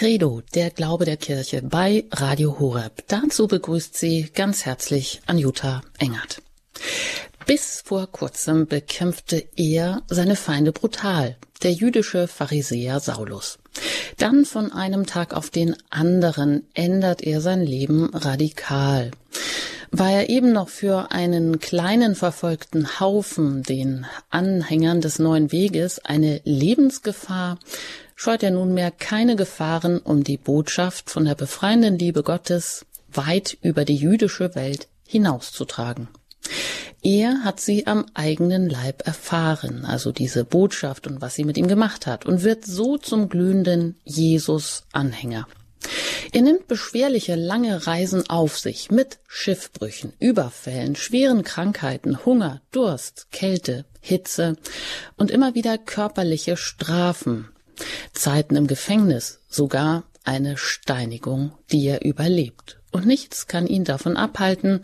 Credo, der Glaube der Kirche bei Radio Horeb. Dazu begrüßt sie ganz herzlich Anjuta Engert. Bis vor kurzem bekämpfte er seine Feinde brutal, der jüdische Pharisäer Saulus. Dann von einem Tag auf den anderen ändert er sein Leben radikal. War er eben noch für einen kleinen verfolgten Haufen, den Anhängern des neuen Weges, eine Lebensgefahr, scheut er nunmehr keine Gefahren, um die Botschaft von der befreienden Liebe Gottes weit über die jüdische Welt hinauszutragen. Er hat sie am eigenen Leib erfahren, also diese Botschaft und was sie mit ihm gemacht hat, und wird so zum glühenden Jesus-Anhänger. Er nimmt beschwerliche lange Reisen auf sich mit Schiffbrüchen, Überfällen, schweren Krankheiten, Hunger, Durst, Kälte, Hitze und immer wieder körperliche Strafen, Zeiten im Gefängnis, sogar eine Steinigung, die er überlebt. Und nichts kann ihn davon abhalten,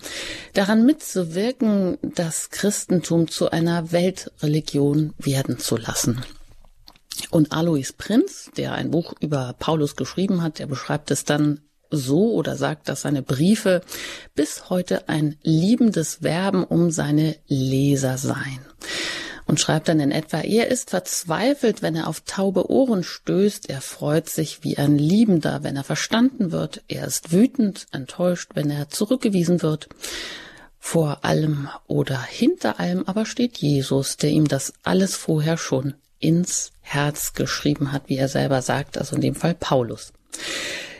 daran mitzuwirken, das Christentum zu einer Weltreligion werden zu lassen. Und Alois Prinz, der ein Buch über Paulus geschrieben hat, der beschreibt es dann so oder sagt, dass seine Briefe bis heute ein liebendes Werben um seine Leser seien. Und schreibt dann in etwa, er ist verzweifelt, wenn er auf taube Ohren stößt, er freut sich wie ein Liebender, wenn er verstanden wird, er ist wütend, enttäuscht, wenn er zurückgewiesen wird. Vor allem oder hinter allem aber steht Jesus, der ihm das alles vorher schon ins Herz geschrieben hat, wie er selber sagt, also in dem Fall Paulus.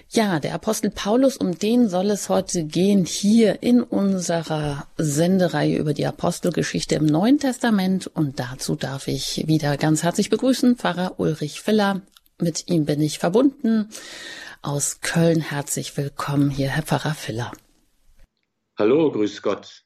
Ja, der Apostel Paulus, um den soll es heute gehen, hier in unserer Sendereihe über die Apostelgeschichte im Neuen Testament. Und dazu darf ich wieder ganz herzlich begrüßen, Pfarrer Ulrich Filler. Mit ihm bin ich verbunden. Aus Köln herzlich willkommen hier, Herr Pfarrer Filler. Hallo, grüß Gott.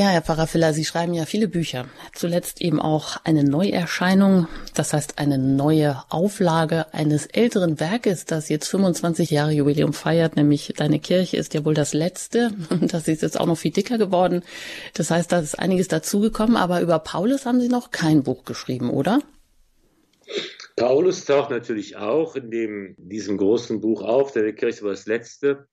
Ja, Herr Pfarrer Filler, Sie schreiben ja viele Bücher. Zuletzt eben auch eine Neuerscheinung, das heißt eine neue Auflage eines älteren Werkes, das jetzt 25 Jahre Jubiläum feiert, nämlich Deine Kirche ist ja wohl das letzte. Das ist jetzt auch noch viel dicker geworden. Das heißt, da ist einiges dazugekommen, aber über Paulus haben Sie noch kein Buch geschrieben, oder? Paulus taucht natürlich auch in dem, diesem großen Buch auf, Deine Kirche war das letzte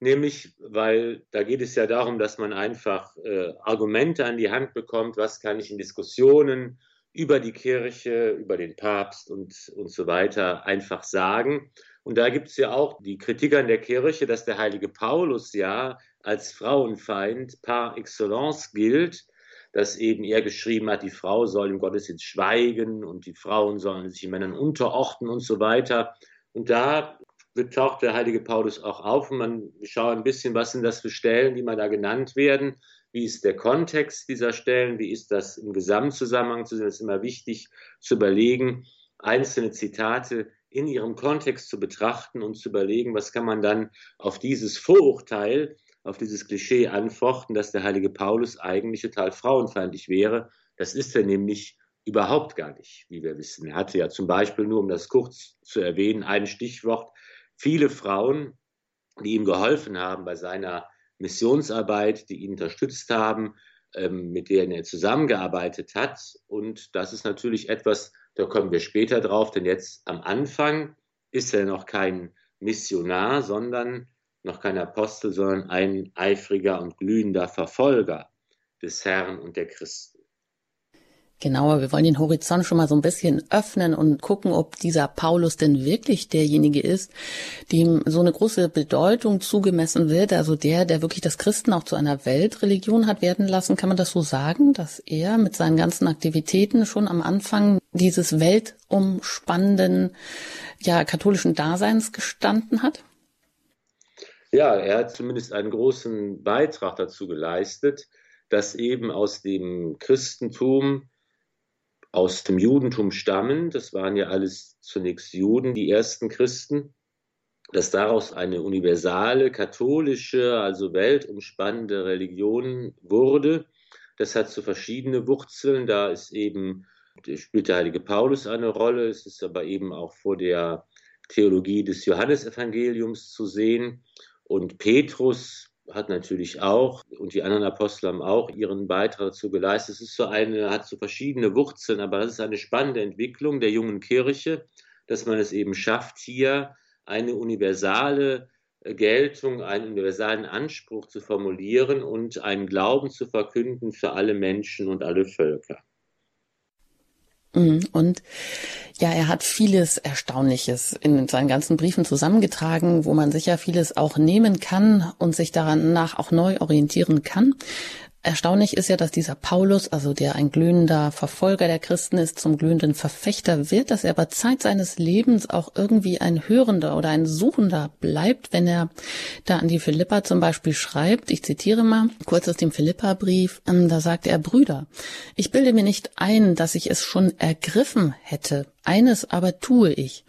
nämlich weil da geht es ja darum, dass man einfach äh, Argumente an die Hand bekommt, was kann ich in Diskussionen über die Kirche, über den Papst und, und so weiter einfach sagen. Und da gibt es ja auch die Kritik an der Kirche, dass der heilige Paulus ja als Frauenfeind par excellence gilt, dass eben er geschrieben hat, die Frau soll im Gottesdienst schweigen und die Frauen sollen sich Männern unterordnen und so weiter. Und da taucht der heilige Paulus auch auf und man schaut ein bisschen, was sind das für Stellen, die mal da genannt werden, wie ist der Kontext dieser Stellen, wie ist das im Gesamtzusammenhang zu sehen, das ist immer wichtig zu überlegen, einzelne Zitate in ihrem Kontext zu betrachten und zu überlegen, was kann man dann auf dieses Vorurteil, auf dieses Klischee antworten, dass der heilige Paulus eigentlich total frauenfeindlich wäre. Das ist er nämlich überhaupt gar nicht, wie wir wissen. Er hatte ja zum Beispiel, nur um das kurz zu erwähnen, ein Stichwort, viele Frauen, die ihm geholfen haben bei seiner Missionsarbeit, die ihn unterstützt haben, ähm, mit denen er zusammengearbeitet hat. Und das ist natürlich etwas, da kommen wir später drauf, denn jetzt am Anfang ist er noch kein Missionar, sondern noch kein Apostel, sondern ein eifriger und glühender Verfolger des Herrn und der Christen. Genau, wir wollen den Horizont schon mal so ein bisschen öffnen und gucken, ob dieser Paulus denn wirklich derjenige ist, dem so eine große Bedeutung zugemessen wird. Also der, der wirklich das Christen auch zu einer Weltreligion hat werden lassen. Kann man das so sagen, dass er mit seinen ganzen Aktivitäten schon am Anfang dieses weltumspannenden, ja, katholischen Daseins gestanden hat? Ja, er hat zumindest einen großen Beitrag dazu geleistet, dass eben aus dem Christentum aus dem Judentum stammen, das waren ja alles zunächst Juden, die ersten Christen, dass daraus eine universale, katholische, also weltumspannende Religion wurde. Das hat so verschiedene Wurzeln. Da ist eben, spielt der heilige Paulus eine Rolle. Es ist aber eben auch vor der Theologie des Johannesevangeliums zu sehen. Und Petrus hat natürlich auch und die anderen Apostel haben auch ihren Beitrag dazu geleistet. Es ist so eine, hat so verschiedene Wurzeln, aber das ist eine spannende Entwicklung der jungen Kirche, dass man es eben schafft, hier eine universale äh, Geltung, einen universalen Anspruch zu formulieren und einen Glauben zu verkünden für alle Menschen und alle Völker. Mhm. Und ja, er hat vieles Erstaunliches in seinen ganzen Briefen zusammengetragen, wo man sicher vieles auch nehmen kann und sich daran nach auch neu orientieren kann. Erstaunlich ist ja, dass dieser Paulus, also der ein glühender Verfolger der Christen ist, zum glühenden Verfechter wird, dass er aber Zeit seines Lebens auch irgendwie ein Hörender oder ein Suchender bleibt, wenn er da an die Philippa zum Beispiel schreibt. Ich zitiere mal kurz aus dem Philippa-Brief. Ähm, da sagt er, Brüder, ich bilde mir nicht ein, dass ich es schon ergriffen hätte. Eines aber tue ich.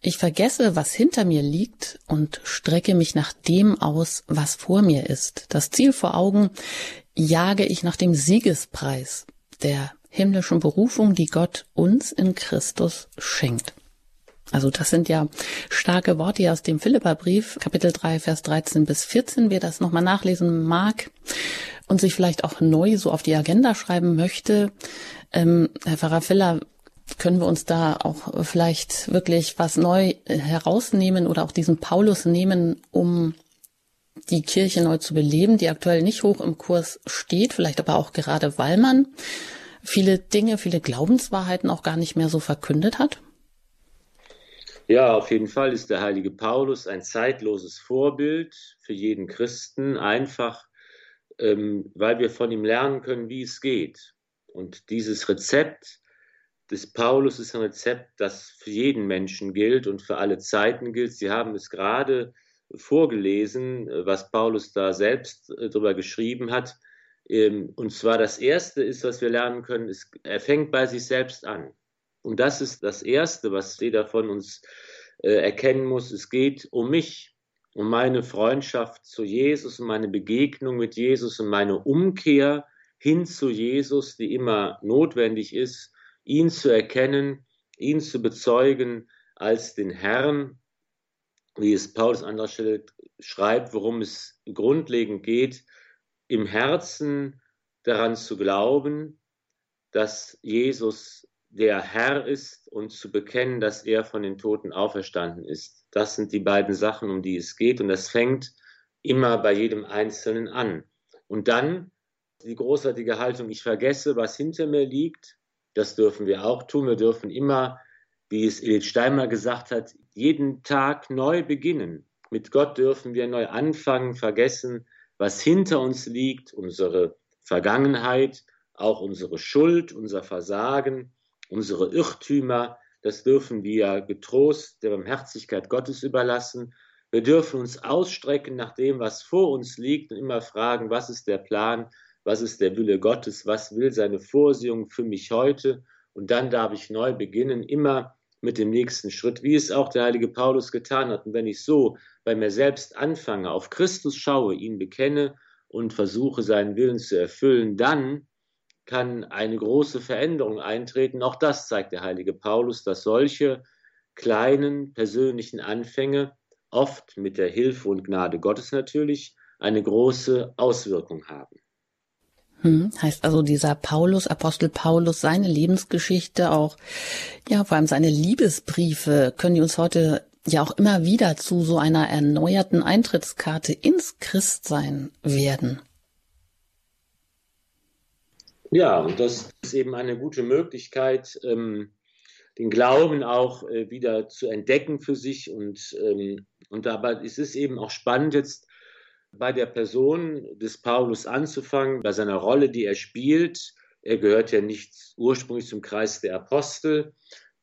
Ich vergesse, was hinter mir liegt und strecke mich nach dem aus, was vor mir ist. Das Ziel vor Augen, jage ich nach dem Siegespreis der himmlischen Berufung, die Gott uns in Christus schenkt. Also das sind ja starke Worte hier aus dem Philipperbrief, Kapitel 3, Vers 13 bis 14. Wer das nochmal nachlesen mag und sich vielleicht auch neu so auf die Agenda schreiben möchte, ähm, Herr Pfarrer Filler, können wir uns da auch vielleicht wirklich was neu herausnehmen oder auch diesen Paulus nehmen, um die Kirche neu zu beleben, die aktuell nicht hoch im Kurs steht, vielleicht aber auch gerade, weil man viele Dinge, viele Glaubenswahrheiten auch gar nicht mehr so verkündet hat? Ja, auf jeden Fall ist der heilige Paulus ein zeitloses Vorbild für jeden Christen, einfach ähm, weil wir von ihm lernen können, wie es geht. Und dieses Rezept des Paulus ist ein Rezept, das für jeden Menschen gilt und für alle Zeiten gilt. Sie haben es gerade vorgelesen, äh, was Paulus da selbst äh, darüber geschrieben hat. Ähm, und zwar das Erste ist, was wir lernen können, ist, er fängt bei sich selbst an. Und das ist das Erste, was jeder von uns äh, erkennen muss. Es geht um mich, um meine Freundschaft zu Jesus, um meine Begegnung mit Jesus, um meine Umkehr hin zu Jesus, die immer notwendig ist, ihn zu erkennen, ihn zu bezeugen als den Herrn wie es Paulus an anderer Stelle schreibt, worum es grundlegend geht, im Herzen daran zu glauben, dass Jesus der Herr ist und zu bekennen, dass er von den Toten auferstanden ist. Das sind die beiden Sachen, um die es geht und das fängt immer bei jedem Einzelnen an. Und dann die großartige Haltung, ich vergesse, was hinter mir liegt, das dürfen wir auch tun. Wir dürfen immer wie es Edith Steinmer gesagt hat, jeden Tag neu beginnen. Mit Gott dürfen wir neu anfangen, vergessen, was hinter uns liegt, unsere Vergangenheit, auch unsere Schuld, unser Versagen, unsere Irrtümer. Das dürfen wir getrost der Barmherzigkeit Gottes überlassen. Wir dürfen uns ausstrecken nach dem, was vor uns liegt und immer fragen, was ist der Plan, was ist der Wille Gottes, was will seine Vorsehung für mich heute und dann darf ich neu beginnen, immer mit dem nächsten Schritt, wie es auch der heilige Paulus getan hat. Und wenn ich so bei mir selbst anfange, auf Christus schaue, ihn bekenne und versuche, seinen Willen zu erfüllen, dann kann eine große Veränderung eintreten. Auch das zeigt der heilige Paulus, dass solche kleinen persönlichen Anfänge oft mit der Hilfe und Gnade Gottes natürlich eine große Auswirkung haben. Hm, heißt also dieser Paulus, Apostel Paulus, seine Lebensgeschichte auch, ja, vor allem seine Liebesbriefe, können die uns heute ja auch immer wieder zu so einer erneuerten Eintrittskarte ins Christsein werden. Ja, und das ist eben eine gute Möglichkeit, ähm, den Glauben auch äh, wieder zu entdecken für sich. Und, ähm, und dabei ist es eben auch spannend, jetzt bei der Person des Paulus anzufangen, bei seiner Rolle, die er spielt. Er gehört ja nicht ursprünglich zum Kreis der Apostel,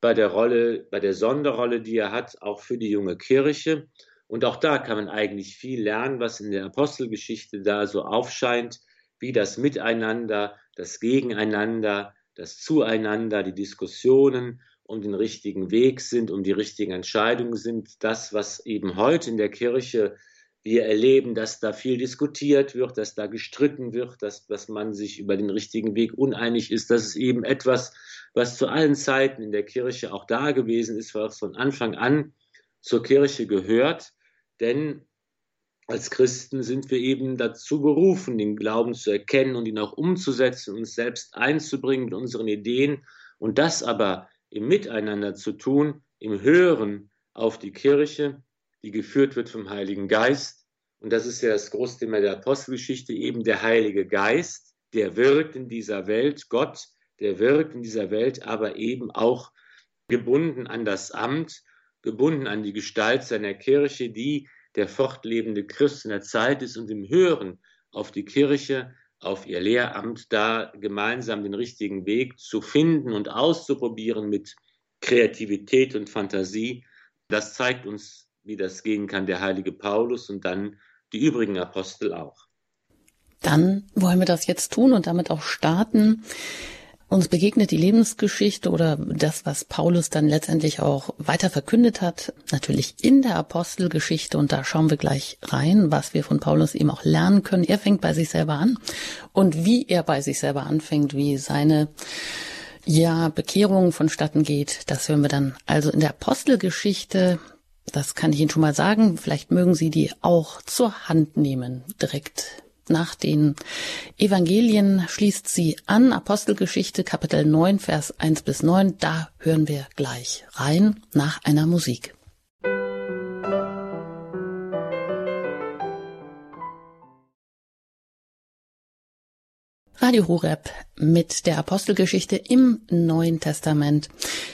bei der Rolle, bei der Sonderrolle, die er hat, auch für die junge Kirche. Und auch da kann man eigentlich viel lernen, was in der Apostelgeschichte da so aufscheint, wie das Miteinander, das Gegeneinander, das Zueinander, die Diskussionen um den richtigen Weg sind, um die richtigen Entscheidungen sind. Das, was eben heute in der Kirche wir erleben, dass da viel diskutiert wird, dass da gestritten wird, dass, dass man sich über den richtigen Weg uneinig ist. Das ist eben etwas, was zu allen Zeiten in der Kirche auch da gewesen ist, was von Anfang an zur Kirche gehört. Denn als Christen sind wir eben dazu berufen, den Glauben zu erkennen und ihn auch umzusetzen, uns selbst einzubringen mit unseren Ideen und das aber im Miteinander zu tun, im Hören auf die Kirche, die geführt wird vom Heiligen Geist. Und das ist ja das große Thema der Apostelgeschichte, eben der Heilige Geist, der wirkt in dieser Welt, Gott, der wirkt in dieser Welt, aber eben auch gebunden an das Amt, gebunden an die Gestalt seiner Kirche, die der fortlebende Christ in der Zeit ist und im Hören auf die Kirche, auf ihr Lehramt, da gemeinsam den richtigen Weg zu finden und auszuprobieren mit Kreativität und Fantasie. Das zeigt uns, wie das gehen kann, der heilige Paulus und dann die übrigen Apostel auch. Dann wollen wir das jetzt tun und damit auch starten. Uns begegnet die Lebensgeschichte oder das, was Paulus dann letztendlich auch weiter verkündet hat, natürlich in der Apostelgeschichte und da schauen wir gleich rein, was wir von Paulus eben auch lernen können. Er fängt bei sich selber an und wie er bei sich selber anfängt, wie seine ja, Bekehrung vonstatten geht, das hören wir dann also in der Apostelgeschichte. Das kann ich Ihnen schon mal sagen. Vielleicht mögen Sie die auch zur Hand nehmen, direkt nach den Evangelien schließt sie an, Apostelgeschichte Kapitel 9, Vers 1 bis 9. Da hören wir gleich rein nach einer Musik. Radio Horeb mit der Apostelgeschichte im Neuen Testament.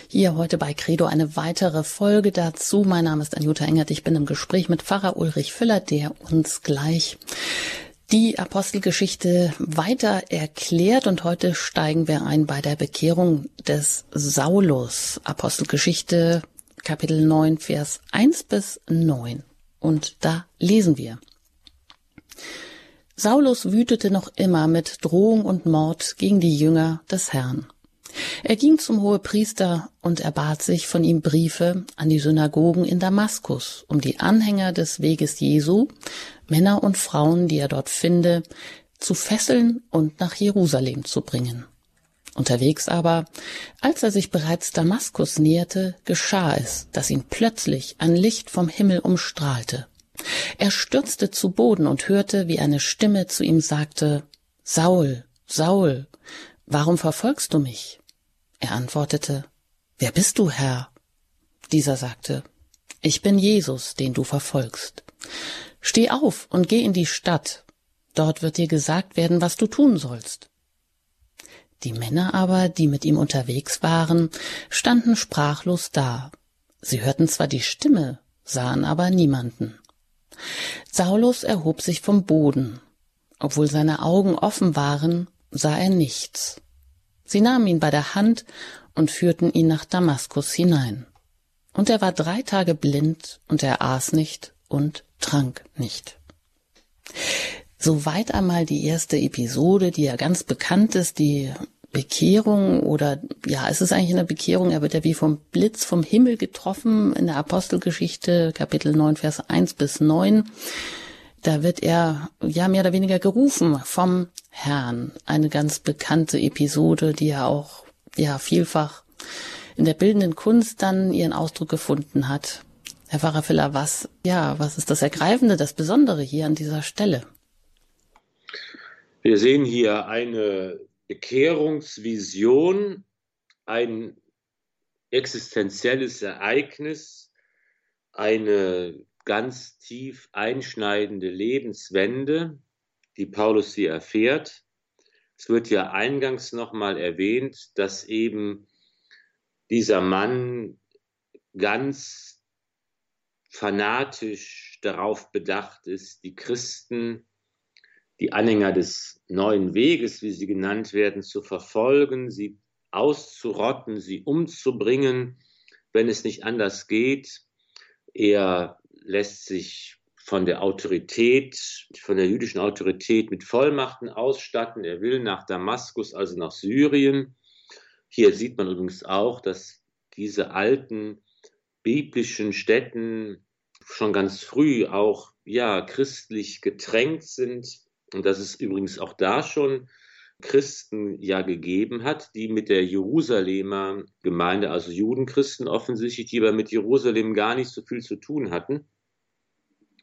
Hier heute bei Credo eine weitere Folge dazu. Mein Name ist Anjuta Engert. Ich bin im Gespräch mit Pfarrer Ulrich Füller, der uns gleich die Apostelgeschichte weiter erklärt und heute steigen wir ein bei der Bekehrung des Saulus. Apostelgeschichte Kapitel 9, Vers 1 bis 9. Und da lesen wir. Saulus wütete noch immer mit Drohung und Mord gegen die Jünger des Herrn. Er ging zum Hohepriester und erbat sich von ihm Briefe an die Synagogen in Damaskus, um die Anhänger des Weges Jesu, Männer und Frauen, die er dort finde, zu fesseln und nach Jerusalem zu bringen. Unterwegs aber, als er sich bereits Damaskus näherte, geschah es, dass ihn plötzlich ein Licht vom Himmel umstrahlte. Er stürzte zu Boden und hörte, wie eine Stimme zu ihm sagte, Saul, Saul, warum verfolgst du mich? Er antwortete, Wer bist du, Herr? Dieser sagte, Ich bin Jesus, den du verfolgst. Steh auf und geh in die Stadt, dort wird dir gesagt werden, was du tun sollst. Die Männer aber, die mit ihm unterwegs waren, standen sprachlos da. Sie hörten zwar die Stimme, sahen aber niemanden. Saulus erhob sich vom Boden. Obwohl seine Augen offen waren, sah er nichts. Sie nahmen ihn bei der Hand und führten ihn nach Damaskus hinein. Und er war drei Tage blind, und er aß nicht und trank nicht. Soweit einmal die erste Episode, die ja ganz bekannt ist, die Bekehrung oder ja, es ist eigentlich eine Bekehrung, er wird ja wie vom Blitz vom Himmel getroffen in der Apostelgeschichte Kapitel 9 Vers 1 bis 9. Da wird er ja mehr oder weniger gerufen vom Herrn. Eine ganz bekannte Episode, die ja auch ja vielfach in der bildenden Kunst dann ihren Ausdruck gefunden hat. Herr Pfarrer Filler, was, ja, was ist das Ergreifende, das Besondere hier an dieser Stelle? Wir sehen hier eine Bekehrungsvision, ein existenzielles Ereignis, eine ganz tief einschneidende Lebenswende, die Paulus hier erfährt. Es wird ja eingangs nochmal erwähnt, dass eben dieser Mann ganz fanatisch darauf bedacht ist, die Christen, die Anhänger des neuen Weges, wie sie genannt werden, zu verfolgen, sie auszurotten, sie umzubringen, wenn es nicht anders geht. Er lässt sich von der Autorität, von der jüdischen Autorität mit Vollmachten ausstatten. Er will nach Damaskus, also nach Syrien. Hier sieht man übrigens auch, dass diese alten biblischen Städten schon ganz früh auch ja christlich getränkt sind und dass es übrigens auch da schon Christen ja gegeben hat, die mit der Jerusalemer Gemeinde, also Judenchristen offensichtlich, die aber mit Jerusalem gar nicht so viel zu tun hatten.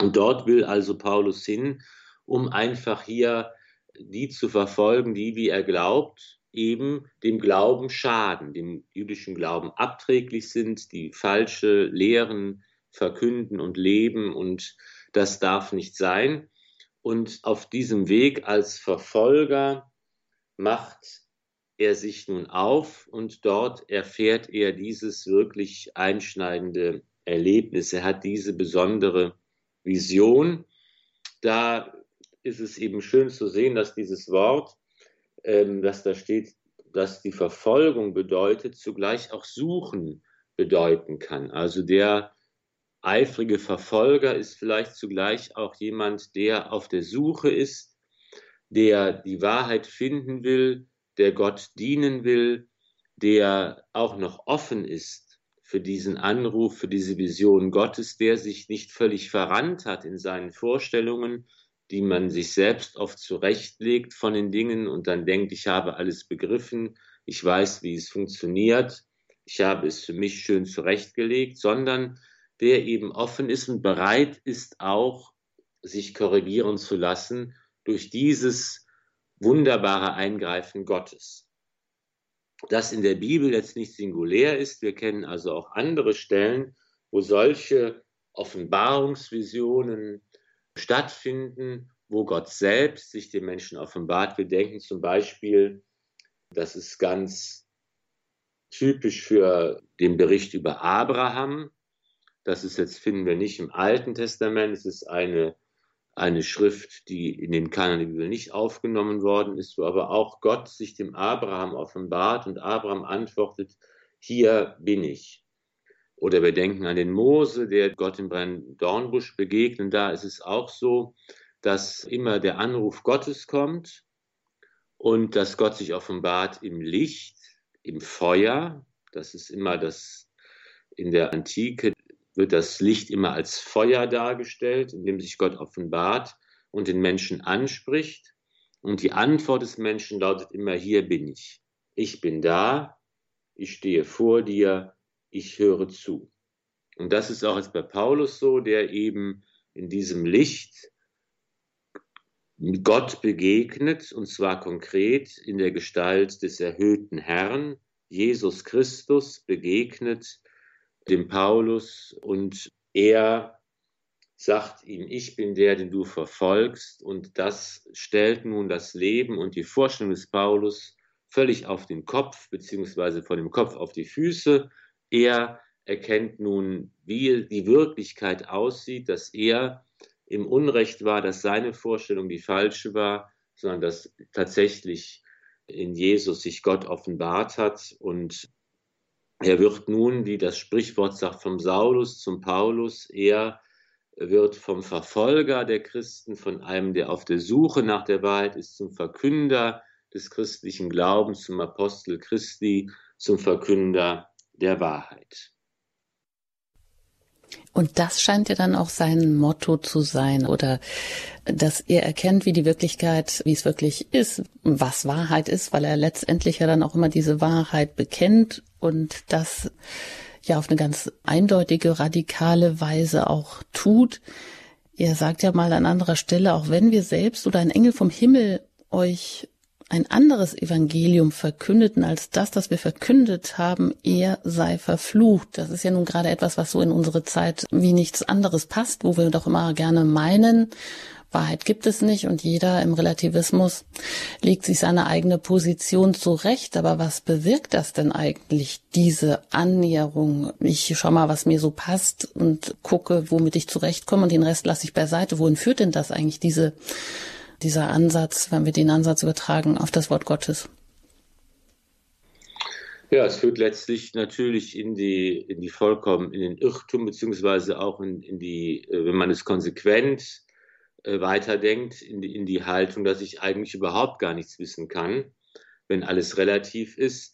Und dort will also Paulus hin, um einfach hier die zu verfolgen, die, wie er glaubt, eben dem Glauben schaden, dem jüdischen Glauben abträglich sind, die falsche Lehren verkünden und leben und das darf nicht sein. Und auf diesem Weg als Verfolger macht er sich nun auf und dort erfährt er dieses wirklich einschneidende Erlebnis. Er hat diese besondere Vision. Da ist es eben schön zu sehen, dass dieses Wort, ähm, das da steht, dass die Verfolgung bedeutet, zugleich auch suchen bedeuten kann. Also der eifrige Verfolger ist vielleicht zugleich auch jemand, der auf der Suche ist, der die Wahrheit finden will, der Gott dienen will, der auch noch offen ist für diesen Anruf, für diese Vision Gottes, der sich nicht völlig verrannt hat in seinen Vorstellungen, die man sich selbst oft zurechtlegt von den Dingen und dann denkt, ich habe alles begriffen, ich weiß, wie es funktioniert, ich habe es für mich schön zurechtgelegt, sondern der eben offen ist und bereit ist auch, sich korrigieren zu lassen durch dieses wunderbare Eingreifen Gottes. Das in der Bibel jetzt nicht singulär ist, wir kennen also auch andere Stellen, wo solche Offenbarungsvisionen stattfinden, wo Gott selbst sich den Menschen offenbart. Wir denken zum Beispiel, das ist ganz typisch für den Bericht über Abraham, das ist jetzt, finden wir nicht im Alten Testament. Es ist eine, eine Schrift, die in den Kanon der Bibel nicht aufgenommen worden ist, wo aber auch Gott sich dem Abraham offenbart und Abraham antwortet, hier bin ich. Oder wir denken an den Mose, der Gott im brennenden Dornbusch begegnet. Da ist es auch so, dass immer der Anruf Gottes kommt und dass Gott sich offenbart im Licht, im Feuer. Das ist immer das in der Antike wird das Licht immer als Feuer dargestellt, in dem sich Gott offenbart und den Menschen anspricht. Und die Antwort des Menschen lautet immer, hier bin ich. Ich bin da, ich stehe vor dir, ich höre zu. Und das ist auch jetzt bei Paulus so, der eben in diesem Licht Gott begegnet, und zwar konkret in der Gestalt des erhöhten Herrn. Jesus Christus begegnet dem Paulus und er sagt ihm, ich bin der, den du verfolgst und das stellt nun das Leben und die Vorstellung des Paulus völlig auf den Kopf, beziehungsweise von dem Kopf auf die Füße. Er erkennt nun, wie die Wirklichkeit aussieht, dass er im Unrecht war, dass seine Vorstellung die falsche war, sondern dass tatsächlich in Jesus sich Gott offenbart hat und er wird nun, wie das Sprichwort sagt, vom Saulus zum Paulus, er wird vom Verfolger der Christen, von einem, der auf der Suche nach der Wahrheit ist, zum Verkünder des christlichen Glaubens, zum Apostel Christi, zum Verkünder der Wahrheit. Und das scheint ja dann auch sein Motto zu sein oder dass er erkennt, wie die Wirklichkeit, wie es wirklich ist, was Wahrheit ist, weil er letztendlich ja dann auch immer diese Wahrheit bekennt und das ja auf eine ganz eindeutige, radikale Weise auch tut. Er sagt ja mal an anderer Stelle, auch wenn wir selbst oder ein Engel vom Himmel euch ein anderes Evangelium verkündeten als das, das wir verkündet haben, er sei verflucht. Das ist ja nun gerade etwas, was so in unsere Zeit wie nichts anderes passt, wo wir doch immer gerne meinen, Wahrheit gibt es nicht und jeder im Relativismus legt sich seine eigene Position zurecht. Aber was bewirkt das denn eigentlich, diese Annäherung? Ich schau mal, was mir so passt und gucke, womit ich zurechtkomme und den Rest lasse ich beiseite. Wohin führt denn das eigentlich, diese dieser Ansatz, wenn wir den Ansatz übertragen auf das Wort Gottes? Ja, es führt letztlich natürlich in die, in die vollkommen, in den Irrtum, beziehungsweise auch in, in die, äh, wenn man es konsequent äh, weiterdenkt, in die, in die Haltung, dass ich eigentlich überhaupt gar nichts wissen kann, wenn alles relativ ist.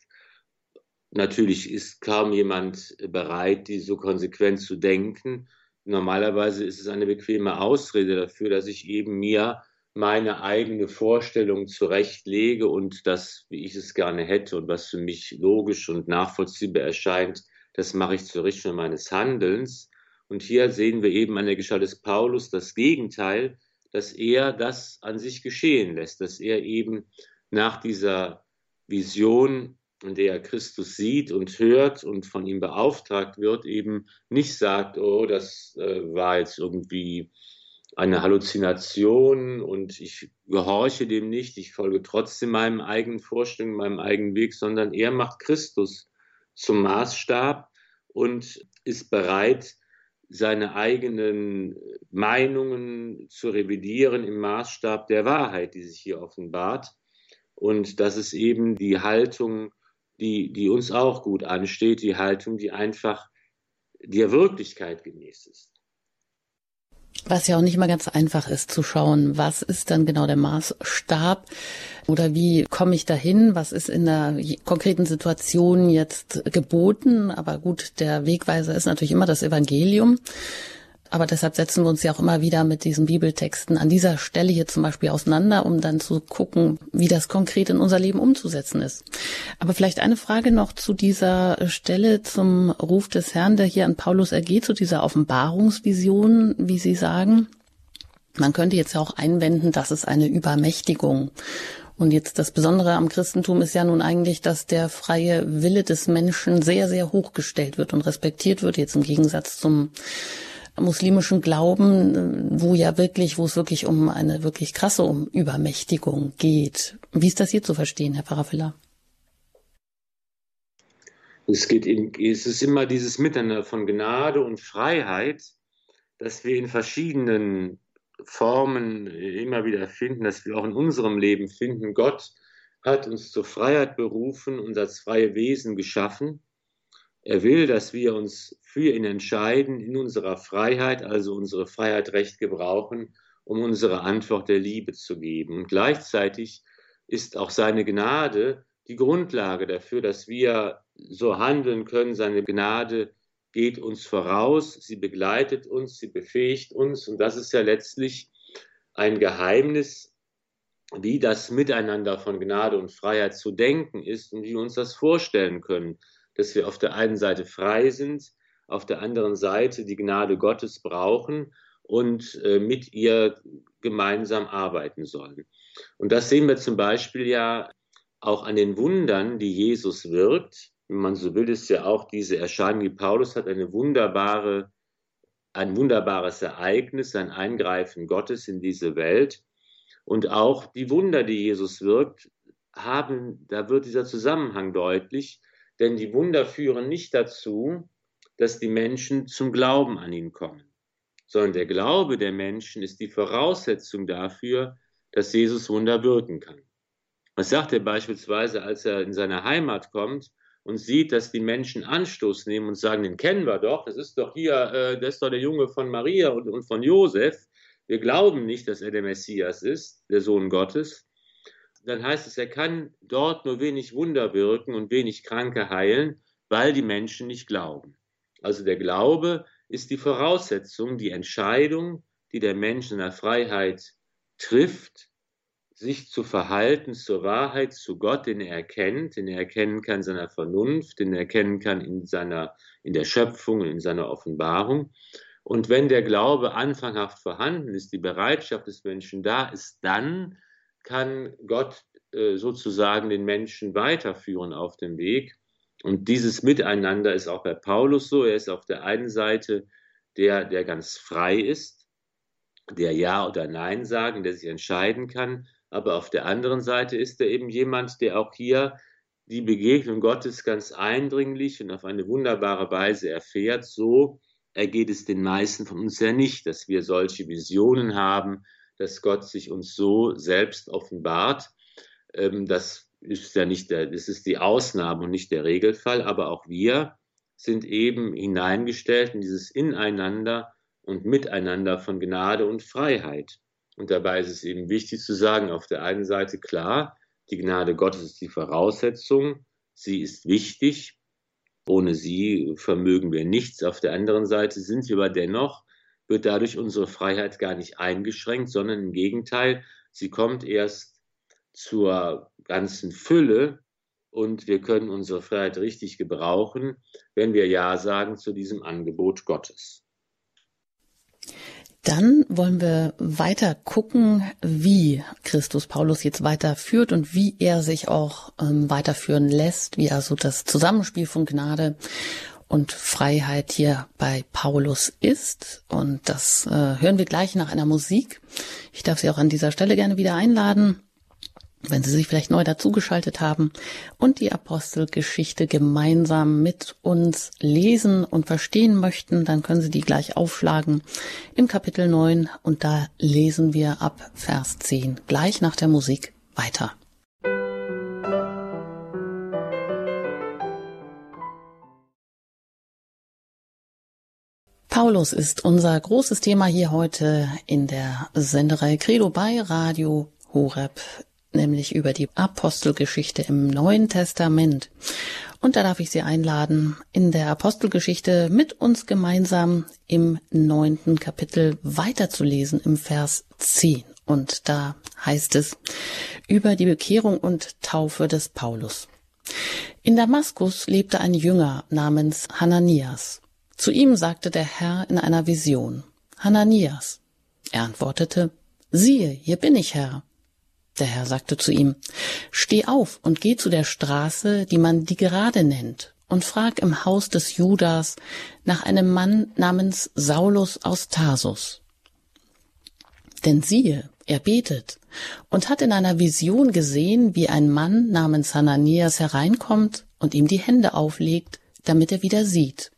Natürlich ist kaum jemand bereit, die so konsequent zu denken. Normalerweise ist es eine bequeme Ausrede dafür, dass ich eben mir meine eigene Vorstellung zurechtlege und das, wie ich es gerne hätte und was für mich logisch und nachvollziehbar erscheint, das mache ich zur Richtung meines Handelns. Und hier sehen wir eben an der Gestalt des Paulus das Gegenteil, dass er das an sich geschehen lässt, dass er eben nach dieser Vision, in der er Christus sieht und hört und von ihm beauftragt wird, eben nicht sagt, oh, das äh, war jetzt irgendwie eine Halluzination und ich gehorche dem nicht, ich folge trotzdem meinem eigenen Vorstellungen, meinem eigenen Weg, sondern er macht Christus zum Maßstab und ist bereit, seine eigenen Meinungen zu revidieren im Maßstab der Wahrheit, die sich hier offenbart. Und das ist eben die Haltung, die, die uns auch gut ansteht, die Haltung, die einfach der Wirklichkeit gemäß ist. Was ja auch nicht immer ganz einfach ist zu schauen, was ist dann genau der Maßstab oder wie komme ich dahin, was ist in der konkreten Situation jetzt geboten. Aber gut, der Wegweiser ist natürlich immer das Evangelium. Aber deshalb setzen wir uns ja auch immer wieder mit diesen Bibeltexten an dieser Stelle hier zum Beispiel auseinander, um dann zu gucken, wie das konkret in unser Leben umzusetzen ist. Aber vielleicht eine Frage noch zu dieser Stelle zum Ruf des Herrn, der hier an Paulus ergeht, zu dieser Offenbarungsvision, wie Sie sagen. Man könnte jetzt ja auch einwenden, das ist eine Übermächtigung. Und jetzt das Besondere am Christentum ist ja nun eigentlich, dass der freie Wille des Menschen sehr, sehr hochgestellt wird und respektiert wird, jetzt im Gegensatz zum muslimischen Glauben, wo ja wirklich, wo es wirklich um eine wirklich krasse um Übermächtigung geht. Wie ist das hier zu verstehen, Herr Pfarrer Es geht in, es ist immer dieses Miteinander von Gnade und Freiheit, dass wir in verschiedenen Formen immer wieder finden, dass wir auch in unserem Leben finden. Gott hat uns zur Freiheit berufen und als freie Wesen geschaffen. Er will, dass wir uns für ihn entscheiden, in unserer Freiheit, also unsere Freiheit recht gebrauchen, um unsere Antwort der Liebe zu geben. Und gleichzeitig ist auch seine Gnade die Grundlage dafür, dass wir so handeln können. Seine Gnade geht uns voraus, sie begleitet uns, sie befähigt uns. Und das ist ja letztlich ein Geheimnis, wie das Miteinander von Gnade und Freiheit zu denken ist und wie wir uns das vorstellen können dass wir auf der einen Seite frei sind, auf der anderen Seite die Gnade Gottes brauchen und äh, mit ihr gemeinsam arbeiten sollen. Und das sehen wir zum Beispiel ja auch an den Wundern, die Jesus wirkt. Wenn man so will, ist ja auch diese Erscheinung, die Paulus hat, eine wunderbare, ein wunderbares Ereignis, ein Eingreifen Gottes in diese Welt. Und auch die Wunder, die Jesus wirkt, haben, da wird dieser Zusammenhang deutlich, denn die Wunder führen nicht dazu, dass die Menschen zum Glauben an ihn kommen, sondern der Glaube der Menschen ist die Voraussetzung dafür, dass Jesus Wunder wirken kann. Was sagt er beispielsweise, als er in seine Heimat kommt und sieht, dass die Menschen Anstoß nehmen und sagen, den kennen wir doch, das ist doch hier, äh, das ist doch der Junge von Maria und, und von Josef. Wir glauben nicht, dass er der Messias ist, der Sohn Gottes dann heißt es, er kann dort nur wenig Wunder wirken und wenig Kranke heilen, weil die Menschen nicht glauben. Also der Glaube ist die Voraussetzung, die Entscheidung, die der Mensch in der Freiheit trifft, sich zu verhalten zur Wahrheit, zu Gott, den er erkennt, den er erkennen kann in seiner Vernunft, den er erkennen kann in seiner, in der Schöpfung, in seiner Offenbarung. Und wenn der Glaube anfanghaft vorhanden ist, die Bereitschaft des Menschen da ist, dann kann Gott äh, sozusagen den Menschen weiterführen auf dem Weg. Und dieses Miteinander ist auch bei Paulus so. Er ist auf der einen Seite der, der ganz frei ist, der Ja oder Nein sagen, der sich entscheiden kann. Aber auf der anderen Seite ist er eben jemand, der auch hier die Begegnung Gottes ganz eindringlich und auf eine wunderbare Weise erfährt. So ergeht es den meisten von uns ja nicht, dass wir solche Visionen haben, dass Gott sich uns so selbst offenbart. Ähm, das ist ja nicht der, das ist die Ausnahme und nicht der Regelfall, aber auch wir sind eben hineingestellt in dieses Ineinander und Miteinander von Gnade und Freiheit. Und dabei ist es eben wichtig zu sagen, auf der einen Seite klar, die Gnade Gottes ist die Voraussetzung, sie ist wichtig, ohne sie vermögen wir nichts. Auf der anderen Seite sind wir aber dennoch wird dadurch unsere Freiheit gar nicht eingeschränkt, sondern im Gegenteil, sie kommt erst zur ganzen Fülle und wir können unsere Freiheit richtig gebrauchen, wenn wir Ja sagen zu diesem Angebot Gottes. Dann wollen wir weiter gucken, wie Christus Paulus jetzt weiterführt und wie er sich auch ähm, weiterführen lässt, wie also das Zusammenspiel von Gnade und Freiheit hier bei Paulus ist. Und das äh, hören wir gleich nach einer Musik. Ich darf Sie auch an dieser Stelle gerne wieder einladen wenn Sie sich vielleicht neu dazugeschaltet haben und die Apostelgeschichte gemeinsam mit uns lesen und verstehen möchten, dann können Sie die gleich aufschlagen im Kapitel 9 und da lesen wir ab Vers 10 gleich nach der Musik weiter. Paulus ist unser großes Thema hier heute in der Senderei Credo bei Radio Horeb nämlich über die Apostelgeschichte im Neuen Testament. Und da darf ich Sie einladen, in der Apostelgeschichte mit uns gemeinsam im neunten Kapitel weiterzulesen im Vers 10. Und da heißt es über die Bekehrung und Taufe des Paulus. In Damaskus lebte ein Jünger namens Hananias. Zu ihm sagte der Herr in einer Vision, Hananias. Er antwortete, siehe, hier bin ich, Herr. Der Herr sagte zu ihm, Steh auf und geh zu der Straße, die man die Gerade nennt, und frag im Haus des Judas nach einem Mann namens Saulus aus Tarsus. Denn siehe, er betet und hat in einer Vision gesehen, wie ein Mann namens Hananias hereinkommt und ihm die Hände auflegt, damit er wieder sieht.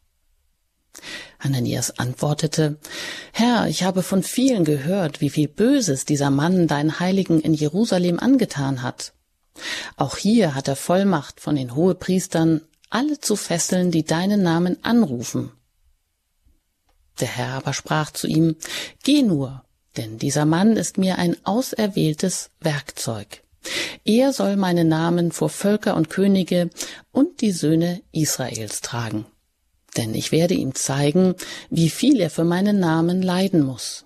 Hananias antwortete, Herr, ich habe von vielen gehört, wie viel Böses dieser Mann deinen Heiligen in Jerusalem angetan hat. Auch hier hat er Vollmacht von den Hohepriestern, alle zu fesseln, die deinen Namen anrufen. Der Herr aber sprach zu ihm, Geh nur, denn dieser Mann ist mir ein auserwähltes Werkzeug. Er soll meine Namen vor Völker und Könige und die Söhne Israels tragen denn ich werde ihm zeigen, wie viel er für meinen Namen leiden muss.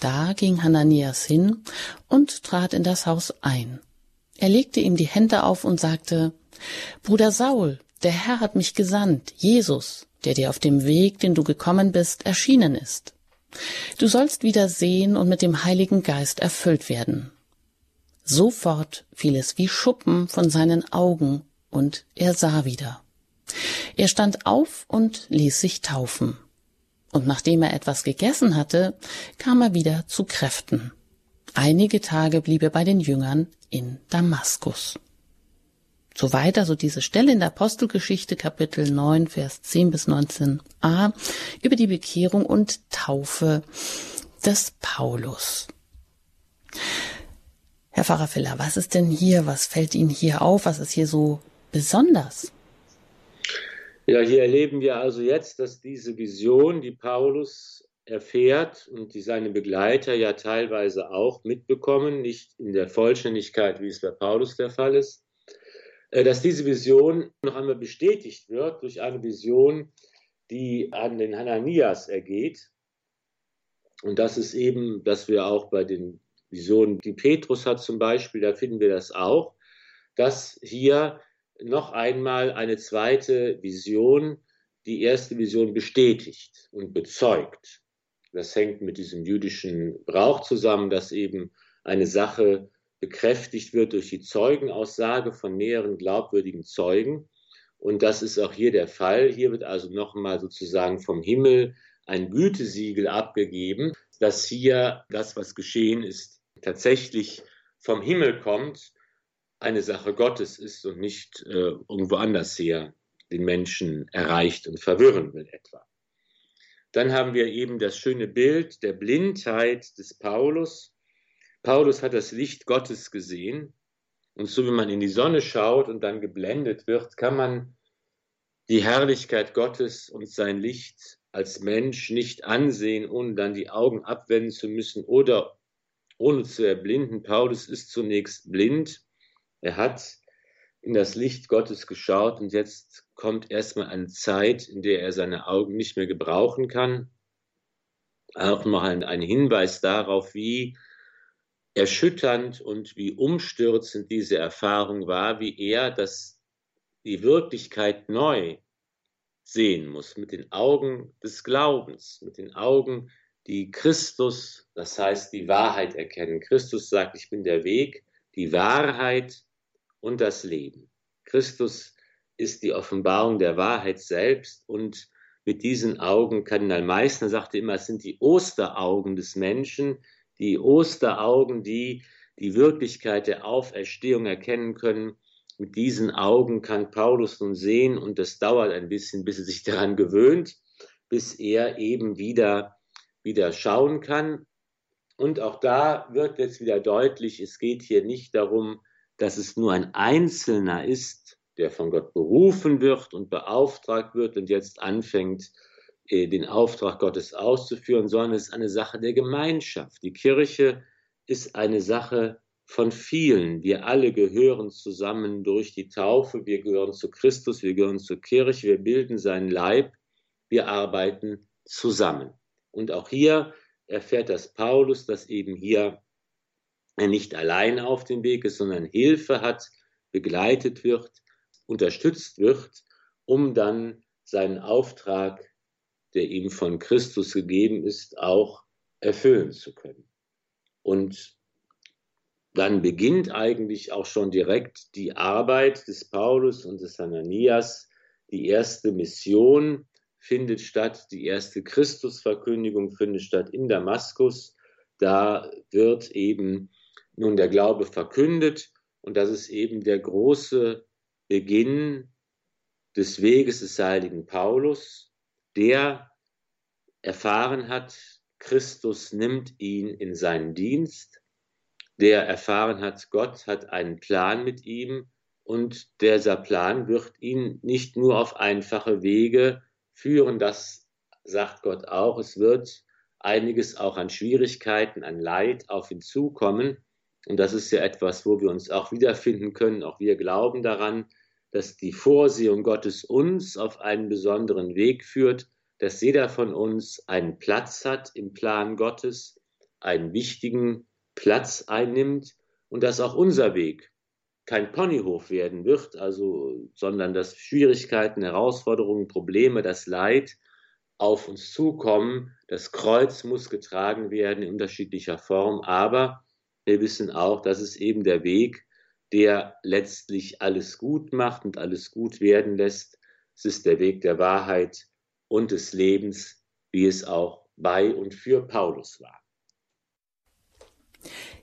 Da ging Hananias hin und trat in das Haus ein. Er legte ihm die Hände auf und sagte, Bruder Saul, der Herr hat mich gesandt, Jesus, der dir auf dem Weg, den du gekommen bist, erschienen ist. Du sollst wieder sehen und mit dem Heiligen Geist erfüllt werden. Sofort fiel es wie Schuppen von seinen Augen, und er sah wieder. Er stand auf und ließ sich taufen. Und nachdem er etwas gegessen hatte, kam er wieder zu Kräften. Einige Tage blieb er bei den Jüngern in Damaskus. Soweit also diese Stelle in der Apostelgeschichte Kapitel 9, Vers 10 bis 19a über die Bekehrung und Taufe des Paulus. Herr Pfarrer Filler, was ist denn hier, was fällt Ihnen hier auf, was ist hier so besonders? Ja, hier erleben wir also jetzt, dass diese Vision, die Paulus erfährt und die seine Begleiter ja teilweise auch mitbekommen, nicht in der Vollständigkeit, wie es bei Paulus der Fall ist, äh, dass diese Vision noch einmal bestätigt wird durch eine Vision, die an den Hananias ergeht. Und das ist eben, dass wir auch bei den Visionen, die Petrus hat zum Beispiel, da finden wir das auch, dass hier noch einmal eine zweite Vision, die erste Vision bestätigt und bezeugt. Das hängt mit diesem jüdischen Brauch zusammen, dass eben eine Sache bekräftigt wird durch die Zeugenaussage von mehreren glaubwürdigen Zeugen. Und das ist auch hier der Fall. Hier wird also nochmal sozusagen vom Himmel ein Gütesiegel abgegeben, dass hier das, was geschehen ist, tatsächlich vom Himmel kommt eine Sache Gottes ist und nicht äh, irgendwo anders her den Menschen erreicht und verwirren will etwa. Dann haben wir eben das schöne Bild der Blindheit des Paulus. Paulus hat das Licht Gottes gesehen und so wie man in die Sonne schaut und dann geblendet wird, kann man die Herrlichkeit Gottes und sein Licht als Mensch nicht ansehen, ohne dann die Augen abwenden zu müssen oder ohne zu erblinden. Paulus ist zunächst blind er hat in das Licht Gottes geschaut und jetzt kommt erstmal eine Zeit, in der er seine Augen nicht mehr gebrauchen kann. Auch ein, ein Hinweis darauf, wie erschütternd und wie umstürzend diese Erfahrung war, wie er das, die Wirklichkeit neu sehen muss, mit den Augen des Glaubens, mit den Augen, die Christus, das heißt die Wahrheit erkennen. Christus sagt, ich bin der Weg, die Wahrheit und das Leben. Christus ist die Offenbarung der Wahrheit selbst und mit diesen Augen, Kardinal Meissner sagte immer, es sind die Osteraugen des Menschen, die Osteraugen, die die Wirklichkeit der Auferstehung erkennen können. Mit diesen Augen kann Paulus nun sehen und das dauert ein bisschen, bis er sich daran gewöhnt, bis er eben wieder, wieder schauen kann. Und auch da wird jetzt wieder deutlich, es geht hier nicht darum, dass es nur ein Einzelner ist, der von Gott berufen wird und beauftragt wird und jetzt anfängt, äh, den Auftrag Gottes auszuführen, sondern es ist eine Sache der Gemeinschaft. Die Kirche ist eine Sache von vielen. Wir alle gehören zusammen durch die Taufe, wir gehören zu Christus, wir gehören zur Kirche, wir bilden seinen Leib, wir arbeiten zusammen. Und auch hier erfährt das Paulus, dass eben hier er nicht allein auf dem Weg ist, sondern Hilfe hat, begleitet wird, unterstützt wird, um dann seinen Auftrag, der ihm von Christus gegeben ist, auch erfüllen zu können. Und dann beginnt eigentlich auch schon direkt die Arbeit des Paulus und des Hananias. Die erste Mission findet statt, die erste Christusverkündigung findet statt in Damaskus. Da wird eben nun der Glaube verkündet und das ist eben der große Beginn des Weges des heiligen Paulus, der erfahren hat, Christus nimmt ihn in seinen Dienst, der erfahren hat, Gott hat einen Plan mit ihm und dieser Plan wird ihn nicht nur auf einfache Wege führen, das sagt Gott auch, es wird einiges auch an Schwierigkeiten, an Leid auf ihn zukommen. Und das ist ja etwas, wo wir uns auch wiederfinden können. Auch wir glauben daran, dass die Vorsehung Gottes uns auf einen besonderen Weg führt, dass jeder von uns einen Platz hat im Plan Gottes, einen wichtigen Platz einnimmt und dass auch unser Weg kein Ponyhof werden wird, also, sondern dass Schwierigkeiten, Herausforderungen, Probleme, das Leid auf uns zukommen. Das Kreuz muss getragen werden in unterschiedlicher Form, aber wir wissen auch, dass es eben der Weg, der letztlich alles gut macht und alles gut werden lässt. Es ist der Weg der Wahrheit, und des Lebens, wie es auch bei und für Paulus war.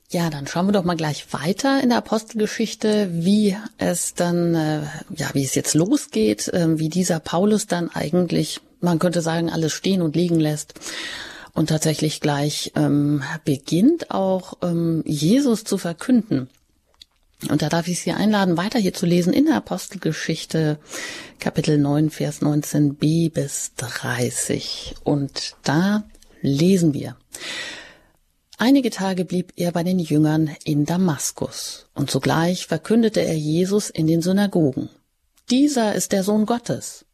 Ja, dann schauen wir doch mal gleich weiter in der Apostelgeschichte, wie es dann, äh, ja, wie es jetzt losgeht, äh, wie dieser Paulus dann eigentlich, man könnte sagen, alles stehen und liegen lässt und tatsächlich gleich ähm, beginnt auch ähm, Jesus zu verkünden. Und da darf ich Sie einladen, weiter hier zu lesen in der Apostelgeschichte, Kapitel 9, Vers 19b bis 30. Und da lesen wir. Einige Tage blieb er bei den Jüngern in Damaskus, und sogleich verkündete er Jesus in den Synagogen. Dieser ist der Sohn Gottes.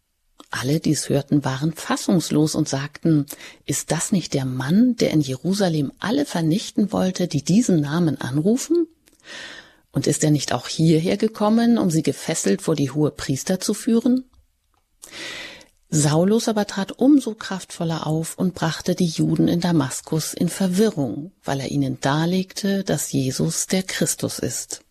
Alle, die es hörten, waren fassungslos und sagten, ist das nicht der Mann, der in Jerusalem alle vernichten wollte, die diesen Namen anrufen? Und ist er nicht auch hierher gekommen, um sie gefesselt vor die hohe Priester zu führen? Saulus aber trat umso kraftvoller auf und brachte die Juden in Damaskus in Verwirrung, weil er ihnen darlegte, dass Jesus der Christus ist.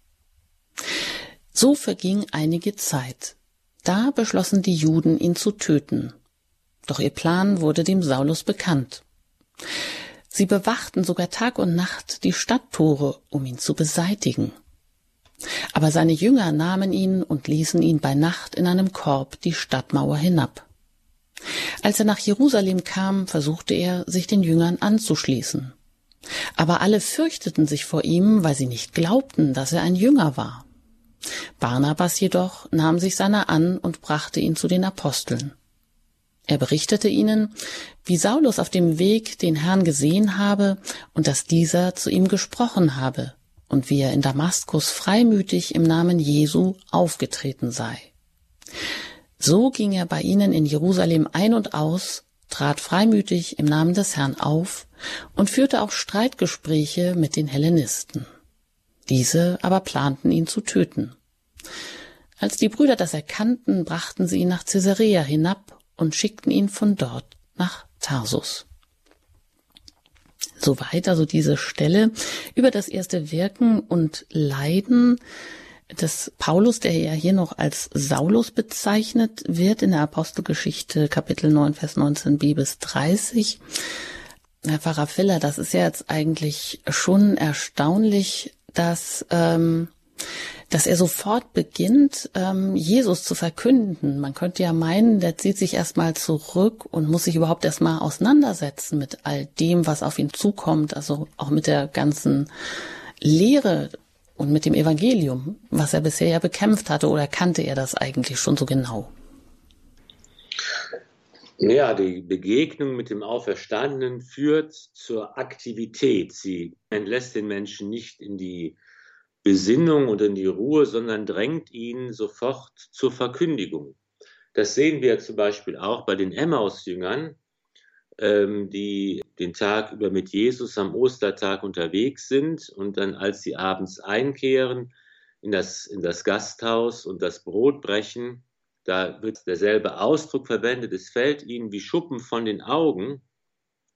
So verging einige Zeit. Da beschlossen die Juden, ihn zu töten. Doch ihr Plan wurde dem Saulus bekannt. Sie bewachten sogar Tag und Nacht die Stadttore, um ihn zu beseitigen. Aber seine Jünger nahmen ihn und ließen ihn bei Nacht in einem Korb die Stadtmauer hinab. Als er nach Jerusalem kam, versuchte er, sich den Jüngern anzuschließen. Aber alle fürchteten sich vor ihm, weil sie nicht glaubten, dass er ein Jünger war. Barnabas jedoch nahm sich seiner an und brachte ihn zu den Aposteln. Er berichtete ihnen, wie Saulus auf dem Weg den Herrn gesehen habe und dass dieser zu ihm gesprochen habe, und wie er in Damaskus freimütig im Namen Jesu aufgetreten sei. So ging er bei ihnen in Jerusalem ein und aus, trat freimütig im Namen des Herrn auf und führte auch Streitgespräche mit den Hellenisten. Diese aber planten ihn zu töten. Als die Brüder das erkannten, brachten sie ihn nach Caesarea hinab und schickten ihn von dort nach Tarsus. Soweit also diese Stelle über das erste Wirken und Leiden des Paulus, der ja hier noch als Saulus bezeichnet wird in der Apostelgeschichte Kapitel 9, Vers 19b bis 30. Herr Pfarrer Filler, das ist ja jetzt eigentlich schon erstaunlich, dass, ähm, dass er sofort beginnt, ähm, Jesus zu verkünden. Man könnte ja meinen, der zieht sich erstmal zurück und muss sich überhaupt erstmal auseinandersetzen mit all dem, was auf ihn zukommt, also auch mit der ganzen Lehre und mit dem Evangelium, was er bisher ja bekämpft hatte, oder kannte er das eigentlich schon so genau? Ja, die Begegnung mit dem Auferstandenen führt zur Aktivität. Sie entlässt den Menschen nicht in die Besinnung und in die Ruhe, sondern drängt ihn sofort zur Verkündigung. Das sehen wir zum Beispiel auch bei den Emmaus-Jüngern, ähm, die den Tag über mit Jesus am Ostertag unterwegs sind und dann, als sie abends einkehren in das, in das Gasthaus und das Brot brechen, da wird derselbe Ausdruck verwendet, es fällt ihnen wie Schuppen von den Augen,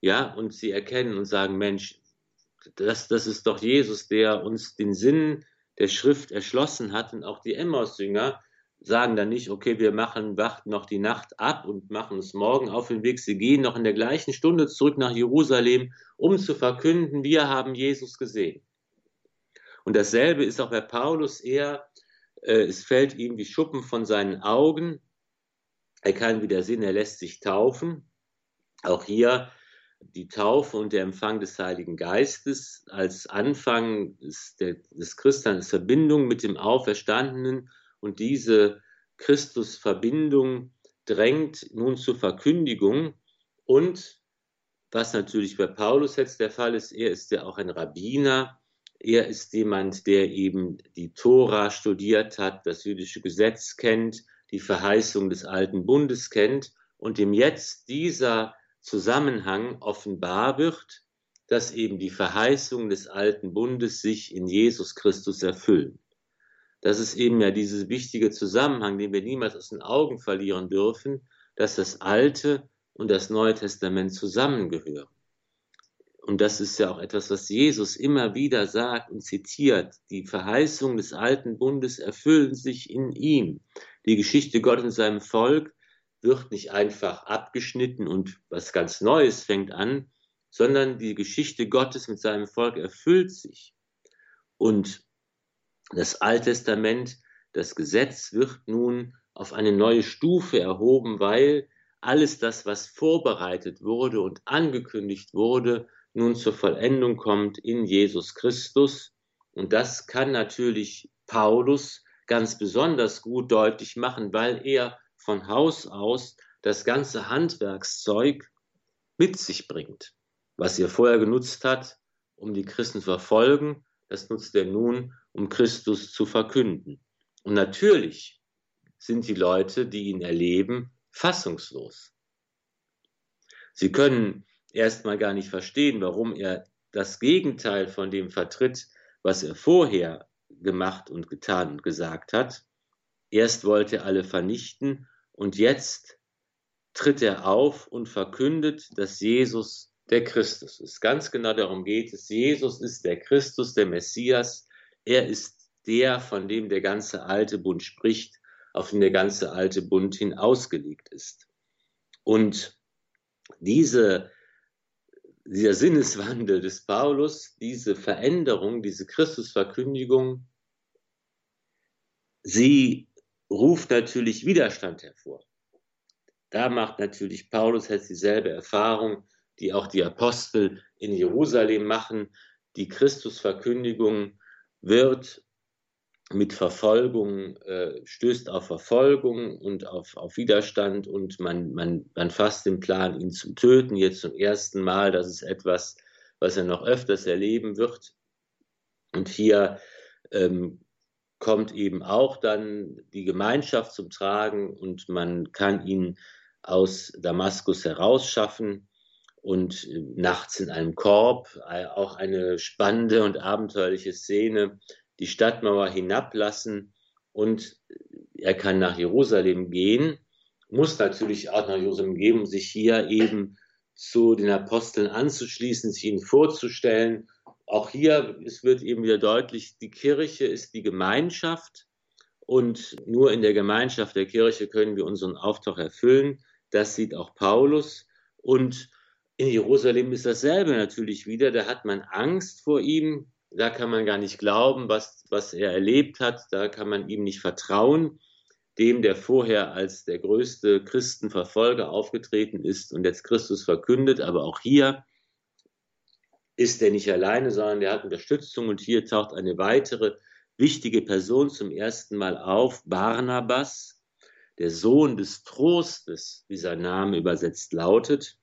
ja, und sie erkennen und sagen, Mensch, das, das ist doch Jesus, der uns den Sinn der Schrift erschlossen hat und auch die Emmaus-Jünger, sagen dann nicht, okay, wir machen, warten noch die Nacht ab und machen es morgen auf den Weg. Sie gehen noch in der gleichen Stunde zurück nach Jerusalem, um zu verkünden, wir haben Jesus gesehen. Und dasselbe ist auch bei Paulus. Er, äh, es fällt ihm wie Schuppen von seinen Augen. Er kann wieder sehen, er lässt sich taufen. Auch hier die Taufe und der Empfang des Heiligen Geistes als Anfang des, des Christseins, Verbindung mit dem Auferstandenen und diese Christusverbindung drängt nun zur Verkündigung. Und was natürlich bei Paulus jetzt der Fall ist, er ist ja auch ein Rabbiner. Er ist jemand, der eben die Tora studiert hat, das jüdische Gesetz kennt, die Verheißung des alten Bundes kennt und dem jetzt dieser Zusammenhang offenbar wird, dass eben die Verheißungen des alten Bundes sich in Jesus Christus erfüllen das ist eben ja dieser wichtige Zusammenhang, den wir niemals aus den Augen verlieren dürfen, dass das Alte und das Neue Testament zusammengehören. Und das ist ja auch etwas, was Jesus immer wieder sagt und zitiert. Die Verheißungen des alten Bundes erfüllen sich in ihm. Die Geschichte Gottes in seinem Volk wird nicht einfach abgeschnitten und was ganz Neues fängt an, sondern die Geschichte Gottes mit seinem Volk erfüllt sich. Und das Alttestament, das Gesetz wird nun auf eine neue Stufe erhoben, weil alles das, was vorbereitet wurde und angekündigt wurde, nun zur Vollendung kommt in Jesus Christus. Und das kann natürlich Paulus ganz besonders gut deutlich machen, weil er von Haus aus das ganze Handwerkszeug mit sich bringt, was er vorher genutzt hat, um die Christen zu verfolgen, das nutzt er nun, um Christus zu verkünden. Und natürlich sind die Leute, die ihn erleben, fassungslos. Sie können erstmal gar nicht verstehen, warum er das Gegenteil von dem vertritt, was er vorher gemacht und getan und gesagt hat. Erst wollte er alle vernichten und jetzt tritt er auf und verkündet, dass Jesus der Christus ist. Ganz genau darum geht es. Jesus ist der Christus, der Messias, er ist der, von dem der ganze alte Bund spricht, auf den der ganze alte Bund hin ausgelegt ist. Und diese, dieser Sinneswandel des Paulus, diese Veränderung, diese Christusverkündigung, sie ruft natürlich Widerstand hervor. Da macht natürlich Paulus jetzt dieselbe Erfahrung, die auch die Apostel in Jerusalem machen. Die Christusverkündigung wird mit Verfolgung, äh, stößt auf Verfolgung und auf, auf Widerstand und man, man, man fasst den Plan, ihn zu töten, jetzt zum ersten Mal. Das ist etwas, was er noch öfters erleben wird. Und hier ähm, kommt eben auch dann die Gemeinschaft zum Tragen und man kann ihn aus Damaskus herausschaffen und äh, nachts in einem Korb, äh, auch eine spannende und abenteuerliche Szene, die Stadtmauer hinablassen und er kann nach Jerusalem gehen, muss natürlich auch nach Jerusalem gehen, um sich hier eben zu den Aposteln anzuschließen, sich ihnen vorzustellen. Auch hier es wird eben wieder deutlich, die Kirche ist die Gemeinschaft und nur in der Gemeinschaft der Kirche können wir unseren Auftrag erfüllen. Das sieht auch Paulus. Und in Jerusalem ist dasselbe natürlich wieder. Da hat man Angst vor ihm. Da kann man gar nicht glauben, was, was er erlebt hat. Da kann man ihm nicht vertrauen. Dem, der vorher als der größte Christenverfolger aufgetreten ist und jetzt Christus verkündet. Aber auch hier ist er nicht alleine, sondern er hat Unterstützung. Und hier taucht eine weitere wichtige Person zum ersten Mal auf, Barnabas, der Sohn des Trostes, wie sein Name übersetzt lautet,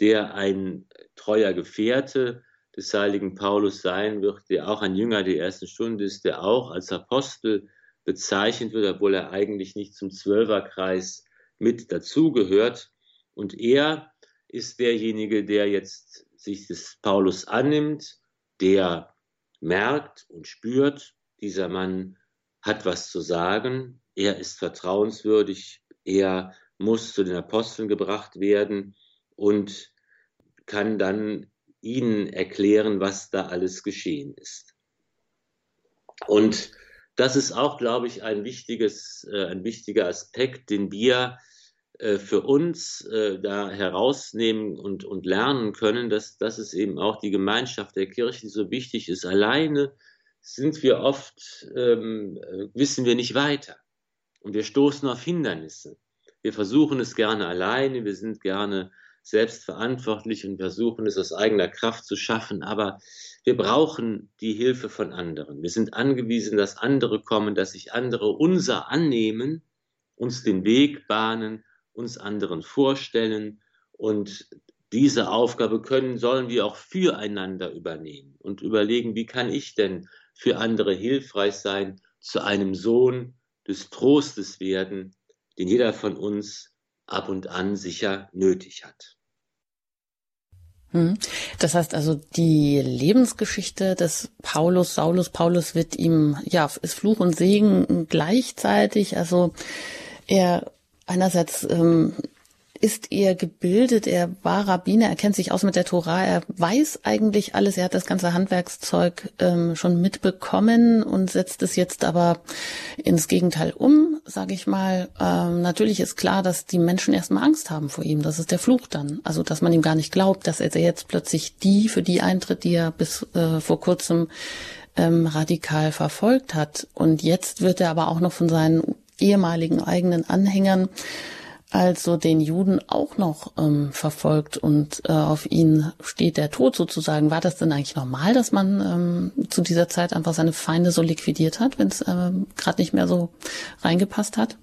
der ein treuer Gefährte des heiligen Paulus sein wird, der auch ein Jünger der ersten Stunde ist, der auch als Apostel bezeichnet wird, obwohl er eigentlich nicht zum Zwölferkreis mit dazugehört. Und er ist derjenige, der jetzt sich des Paulus annimmt, der merkt und spürt, dieser Mann hat was zu sagen, er ist vertrauenswürdig, er muss zu den Aposteln gebracht werden und kann dann ihnen erklären, was da alles geschehen ist. Und das ist auch, glaube ich, ein wichtiges, äh, ein wichtiger Aspekt, den wir äh, für uns äh, da herausnehmen und, und lernen können, dass, dass es eben auch die Gemeinschaft der Kirche so wichtig ist. Alleine sind wir oft, ähm, wissen wir nicht weiter. Und wir stoßen auf Hindernisse. Wir versuchen es gerne alleine, wir sind gerne selbstverantwortlich und versuchen es aus eigener Kraft zu schaffen, aber wir brauchen die Hilfe von anderen. Wir sind angewiesen, dass andere kommen, dass sich andere unser annehmen, uns den Weg bahnen, uns anderen vorstellen und diese Aufgabe können, sollen wir auch füreinander übernehmen und überlegen, wie kann ich denn für andere hilfreich sein, zu einem Sohn des Trostes werden, den jeder von uns ab und an sicher nötig hat. Hm. Das heißt also, die Lebensgeschichte des Paulus, Saulus, Paulus wird ihm, ja, ist Fluch und Segen gleichzeitig. Also er einerseits ähm, ist er gebildet, er war Rabbiner, er kennt sich aus mit der Tora, er weiß eigentlich alles, er hat das ganze Handwerkszeug ähm, schon mitbekommen und setzt es jetzt aber ins Gegenteil um, sage ich mal. Ähm, natürlich ist klar, dass die Menschen erstmal Angst haben vor ihm, das ist der Fluch dann. Also, dass man ihm gar nicht glaubt, dass er jetzt plötzlich die für die eintritt, die er bis äh, vor kurzem ähm, radikal verfolgt hat. Und jetzt wird er aber auch noch von seinen ehemaligen eigenen Anhängern also den Juden auch noch ähm, verfolgt und äh, auf ihn steht der Tod sozusagen. War das denn eigentlich normal, dass man ähm, zu dieser Zeit einfach seine Feinde so liquidiert hat, wenn es ähm, gerade nicht mehr so reingepasst hat?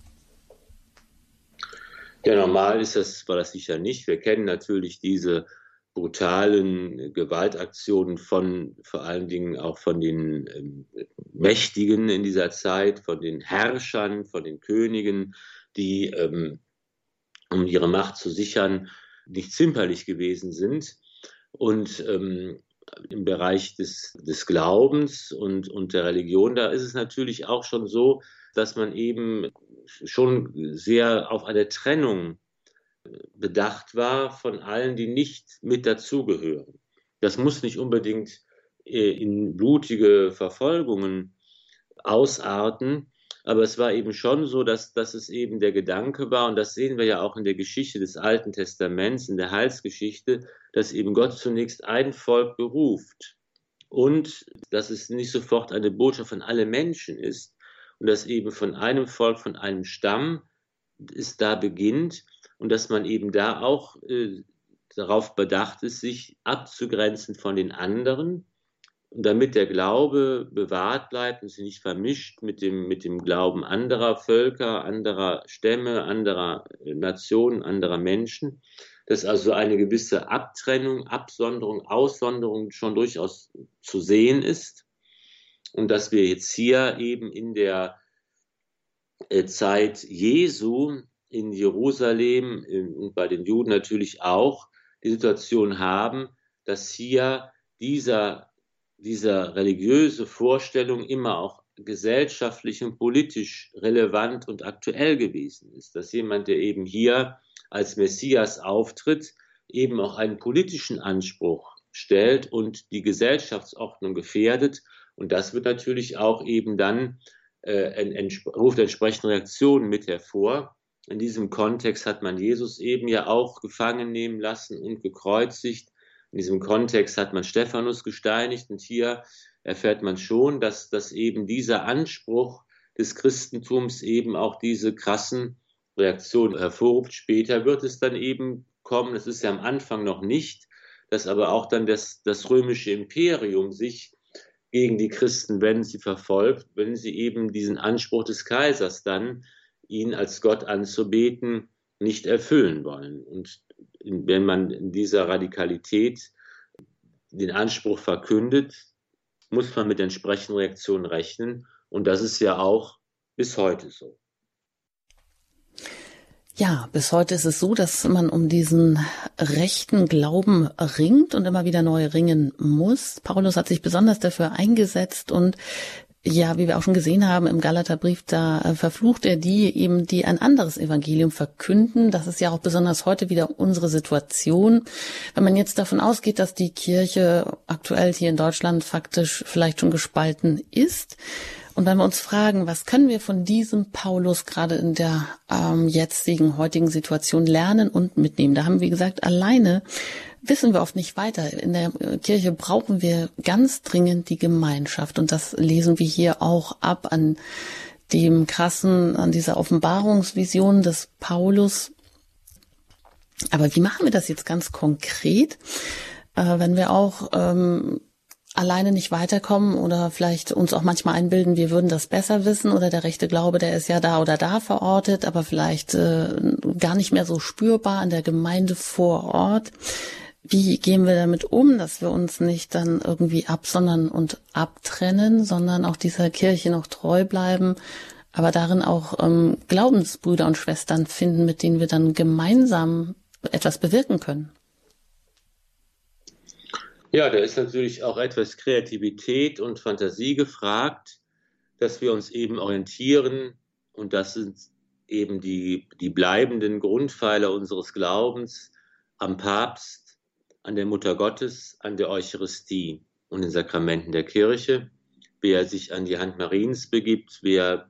Ja, normal ist das, war das sicher nicht. Wir kennen natürlich diese brutalen Gewaltaktionen von vor allen Dingen auch von den ähm, Mächtigen in dieser Zeit, von den Herrschern, von den Königen, die ähm, um ihre Macht zu sichern, nicht zimperlich gewesen sind. Und ähm, im Bereich des, des Glaubens und, und der Religion, da ist es natürlich auch schon so, dass man eben schon sehr auf eine Trennung bedacht war von allen, die nicht mit dazugehören. Das muss nicht unbedingt äh, in blutige Verfolgungen ausarten, aber es war eben schon so, dass, dass es eben der Gedanke war, und das sehen wir ja auch in der Geschichte des Alten Testaments, in der Heilsgeschichte, dass eben Gott zunächst ein Volk beruft und dass es nicht sofort eine Botschaft von allen Menschen ist und dass eben von einem Volk, von einem Stamm es da beginnt und dass man eben da auch äh, darauf bedacht ist, sich abzugrenzen von den anderen damit der Glaube bewahrt bleibt und sich nicht vermischt mit dem, mit dem Glauben anderer Völker, anderer Stämme, anderer Nationen, anderer Menschen, dass also eine gewisse Abtrennung, Absonderung, Aussonderung schon durchaus zu sehen ist. Und dass wir jetzt hier eben in der äh, Zeit Jesu in Jerusalem und bei den Juden natürlich auch die Situation haben, dass hier dieser dieser religiöse Vorstellung immer auch gesellschaftlich und politisch relevant und aktuell gewesen ist. Dass jemand, der eben hier als Messias auftritt, eben auch einen politischen Anspruch stellt und die Gesellschaftsordnung gefährdet. Und das wird natürlich auch eben dann, äh, ruft entsprechende Reaktionen mit hervor. In diesem Kontext hat man Jesus eben ja auch gefangen nehmen lassen und gekreuzigt. In diesem Kontext hat man Stephanus gesteinigt und hier erfährt man schon, dass, dass eben dieser Anspruch des Christentums eben auch diese krassen Reaktionen hervorruft. Später wird es dann eben kommen, das ist ja am Anfang noch nicht, dass aber auch dann das, das römische Imperium sich gegen die Christen, wenn sie verfolgt, wenn sie eben diesen Anspruch des Kaisers dann, ihn als Gott anzubeten, nicht erfüllen wollen. Und wenn man in dieser Radikalität den Anspruch verkündet, muss man mit entsprechenden Reaktionen rechnen. Und das ist ja auch bis heute so. Ja, bis heute ist es so, dass man um diesen rechten Glauben ringt und immer wieder neu ringen muss. Paulus hat sich besonders dafür eingesetzt und ja, wie wir auch schon gesehen haben im Galaterbrief, da äh, verflucht er die eben, die ein anderes Evangelium verkünden. Das ist ja auch besonders heute wieder unsere Situation. Wenn man jetzt davon ausgeht, dass die Kirche aktuell hier in Deutschland faktisch vielleicht schon gespalten ist, und wenn wir uns fragen, was können wir von diesem Paulus gerade in der ähm, jetzigen, heutigen Situation lernen und mitnehmen? Da haben wir gesagt, alleine wissen wir oft nicht weiter. In der Kirche brauchen wir ganz dringend die Gemeinschaft. Und das lesen wir hier auch ab an dem krassen, an dieser Offenbarungsvision des Paulus. Aber wie machen wir das jetzt ganz konkret? Äh, wenn wir auch ähm, alleine nicht weiterkommen oder vielleicht uns auch manchmal einbilden, wir würden das besser wissen oder der rechte Glaube, der ist ja da oder da verortet, aber vielleicht äh, gar nicht mehr so spürbar in der Gemeinde vor Ort. Wie gehen wir damit um, dass wir uns nicht dann irgendwie absondern und abtrennen, sondern auch dieser Kirche noch treu bleiben, aber darin auch ähm, Glaubensbrüder und Schwestern finden, mit denen wir dann gemeinsam etwas bewirken können? Ja, da ist natürlich auch etwas Kreativität und Fantasie gefragt, dass wir uns eben orientieren und das sind eben die, die bleibenden Grundpfeiler unseres Glaubens am Papst, an der Mutter Gottes, an der Eucharistie und den Sakramenten der Kirche. Wer sich an die Hand Mariens begibt, wer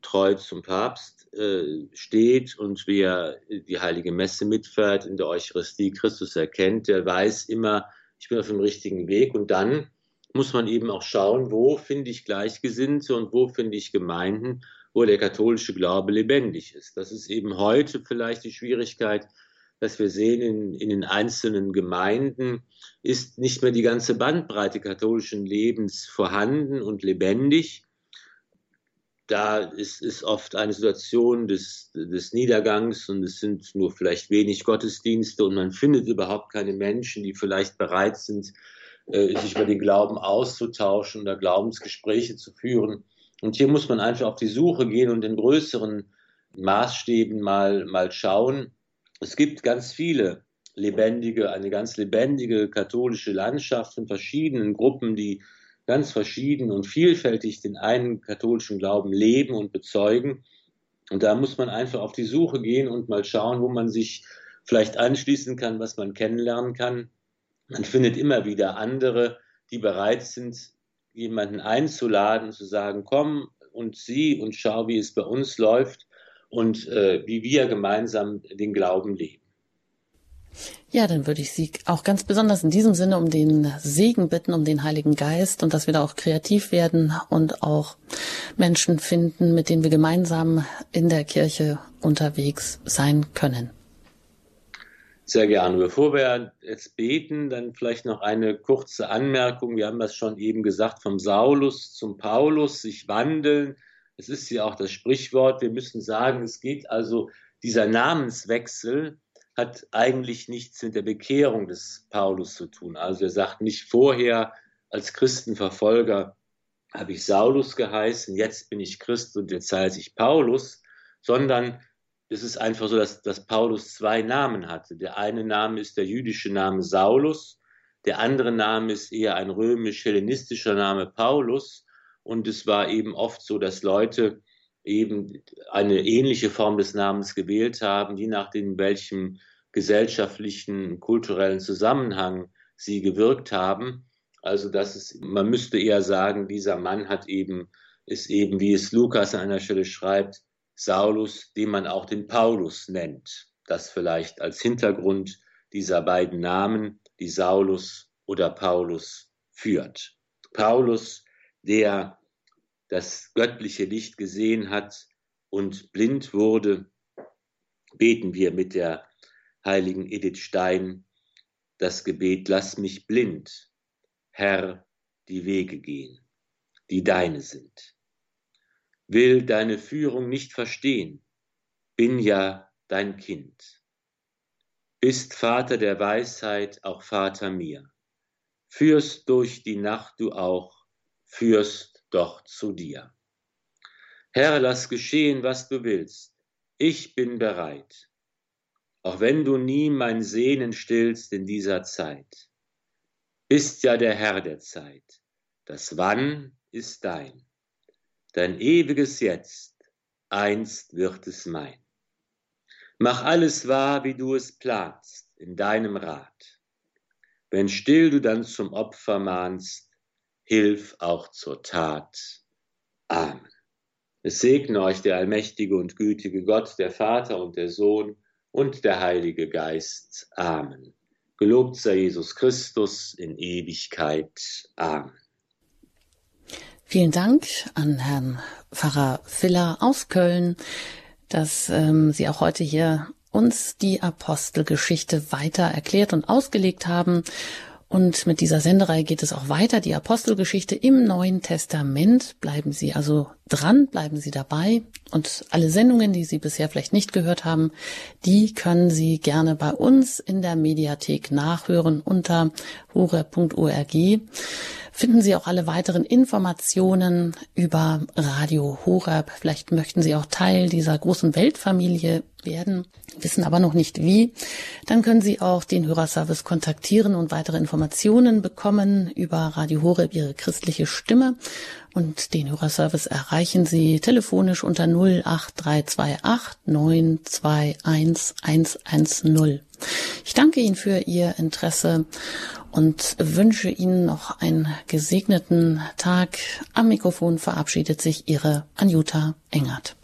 treu zum Papst äh, steht und wer die heilige Messe mitfeiert in der Eucharistie Christus erkennt, der weiß immer, ich bin auf dem richtigen Weg. Und dann muss man eben auch schauen, wo finde ich Gleichgesinnte und wo finde ich Gemeinden, wo der katholische Glaube lebendig ist. Das ist eben heute vielleicht die Schwierigkeit, dass wir sehen, in, in den einzelnen Gemeinden ist nicht mehr die ganze Bandbreite katholischen Lebens vorhanden und lebendig. Da ist, ist oft eine Situation des, des Niedergangs und es sind nur vielleicht wenig Gottesdienste und man findet überhaupt keine Menschen, die vielleicht bereit sind, äh, sich über den Glauben auszutauschen oder Glaubensgespräche zu führen. Und hier muss man einfach auf die Suche gehen und in größeren Maßstäben mal, mal schauen. Es gibt ganz viele lebendige, eine ganz lebendige katholische Landschaft von verschiedenen Gruppen, die ganz verschieden und vielfältig den einen katholischen Glauben leben und bezeugen. Und da muss man einfach auf die Suche gehen und mal schauen, wo man sich vielleicht anschließen kann, was man kennenlernen kann. Man findet immer wieder andere, die bereit sind, jemanden einzuladen, zu sagen, komm und sieh und schau, wie es bei uns läuft und äh, wie wir gemeinsam den Glauben leben. Ja, dann würde ich Sie auch ganz besonders in diesem Sinne um den Segen bitten, um den Heiligen Geist und dass wir da auch kreativ werden und auch Menschen finden, mit denen wir gemeinsam in der Kirche unterwegs sein können. Sehr gerne. Bevor wir jetzt beten, dann vielleicht noch eine kurze Anmerkung. Wir haben das schon eben gesagt, vom Saulus zum Paulus, sich wandeln. Es ist ja auch das Sprichwort. Wir müssen sagen, es geht also dieser Namenswechsel hat eigentlich nichts mit der Bekehrung des Paulus zu tun. Also er sagt nicht vorher als Christenverfolger habe ich Saulus geheißen, jetzt bin ich Christ und jetzt heiße ich Paulus, sondern es ist einfach so, dass, dass Paulus zwei Namen hatte. Der eine Name ist der jüdische Name Saulus, der andere Name ist eher ein römisch-hellenistischer Name Paulus. Und es war eben oft so, dass Leute eben eine ähnliche Form des Namens gewählt haben, je nachdem, in welchem gesellschaftlichen, kulturellen Zusammenhang sie gewirkt haben. Also, dass es, man müsste eher sagen, dieser Mann hat eben, ist eben, wie es Lukas an einer Stelle schreibt, Saulus, den man auch den Paulus nennt. Das vielleicht als Hintergrund dieser beiden Namen, die Saulus oder Paulus führt. Paulus, der das göttliche Licht gesehen hat und blind wurde, beten wir mit der heiligen Edith Stein das Gebet, lass mich blind, Herr, die Wege gehen, die deine sind. Will deine Führung nicht verstehen, bin ja dein Kind. Bist Vater der Weisheit, auch Vater mir. Führst durch die Nacht du auch, führst doch zu dir. Herr, lass geschehen, was du willst. Ich bin bereit auch wenn du nie mein Sehnen stillst in dieser Zeit. Bist ja der Herr der Zeit. Das Wann ist dein. Dein ewiges Jetzt, einst wird es mein. Mach alles wahr, wie du es planst, in deinem Rat. Wenn still du dann zum Opfer mahnst, hilf auch zur Tat. Amen. Es segne euch der allmächtige und gütige Gott, der Vater und der Sohn und der Heilige Geist. Amen. Gelobt sei Jesus Christus in Ewigkeit. Amen. Vielen Dank an Herrn Pfarrer Filler aus Köln, dass ähm, Sie auch heute hier uns die Apostelgeschichte weiter erklärt und ausgelegt haben. Und mit dieser Sendereihe geht es auch weiter, die Apostelgeschichte im Neuen Testament. Bleiben Sie also dran, bleiben Sie dabei. Und alle Sendungen, die Sie bisher vielleicht nicht gehört haben, die können Sie gerne bei uns in der Mediathek nachhören unter hure.org finden Sie auch alle weiteren Informationen über Radio Horab. Vielleicht möchten Sie auch Teil dieser großen Weltfamilie werden, wissen aber noch nicht wie. Dann können Sie auch den Hörerservice kontaktieren und weitere Informationen bekommen über Radio Horeb, Ihre christliche Stimme. Und den Hörerservice erreichen Sie telefonisch unter 08328 921 110. Ich danke Ihnen für Ihr Interesse und wünsche Ihnen noch einen gesegneten Tag. Am Mikrofon verabschiedet sich Ihre Anjuta Engert.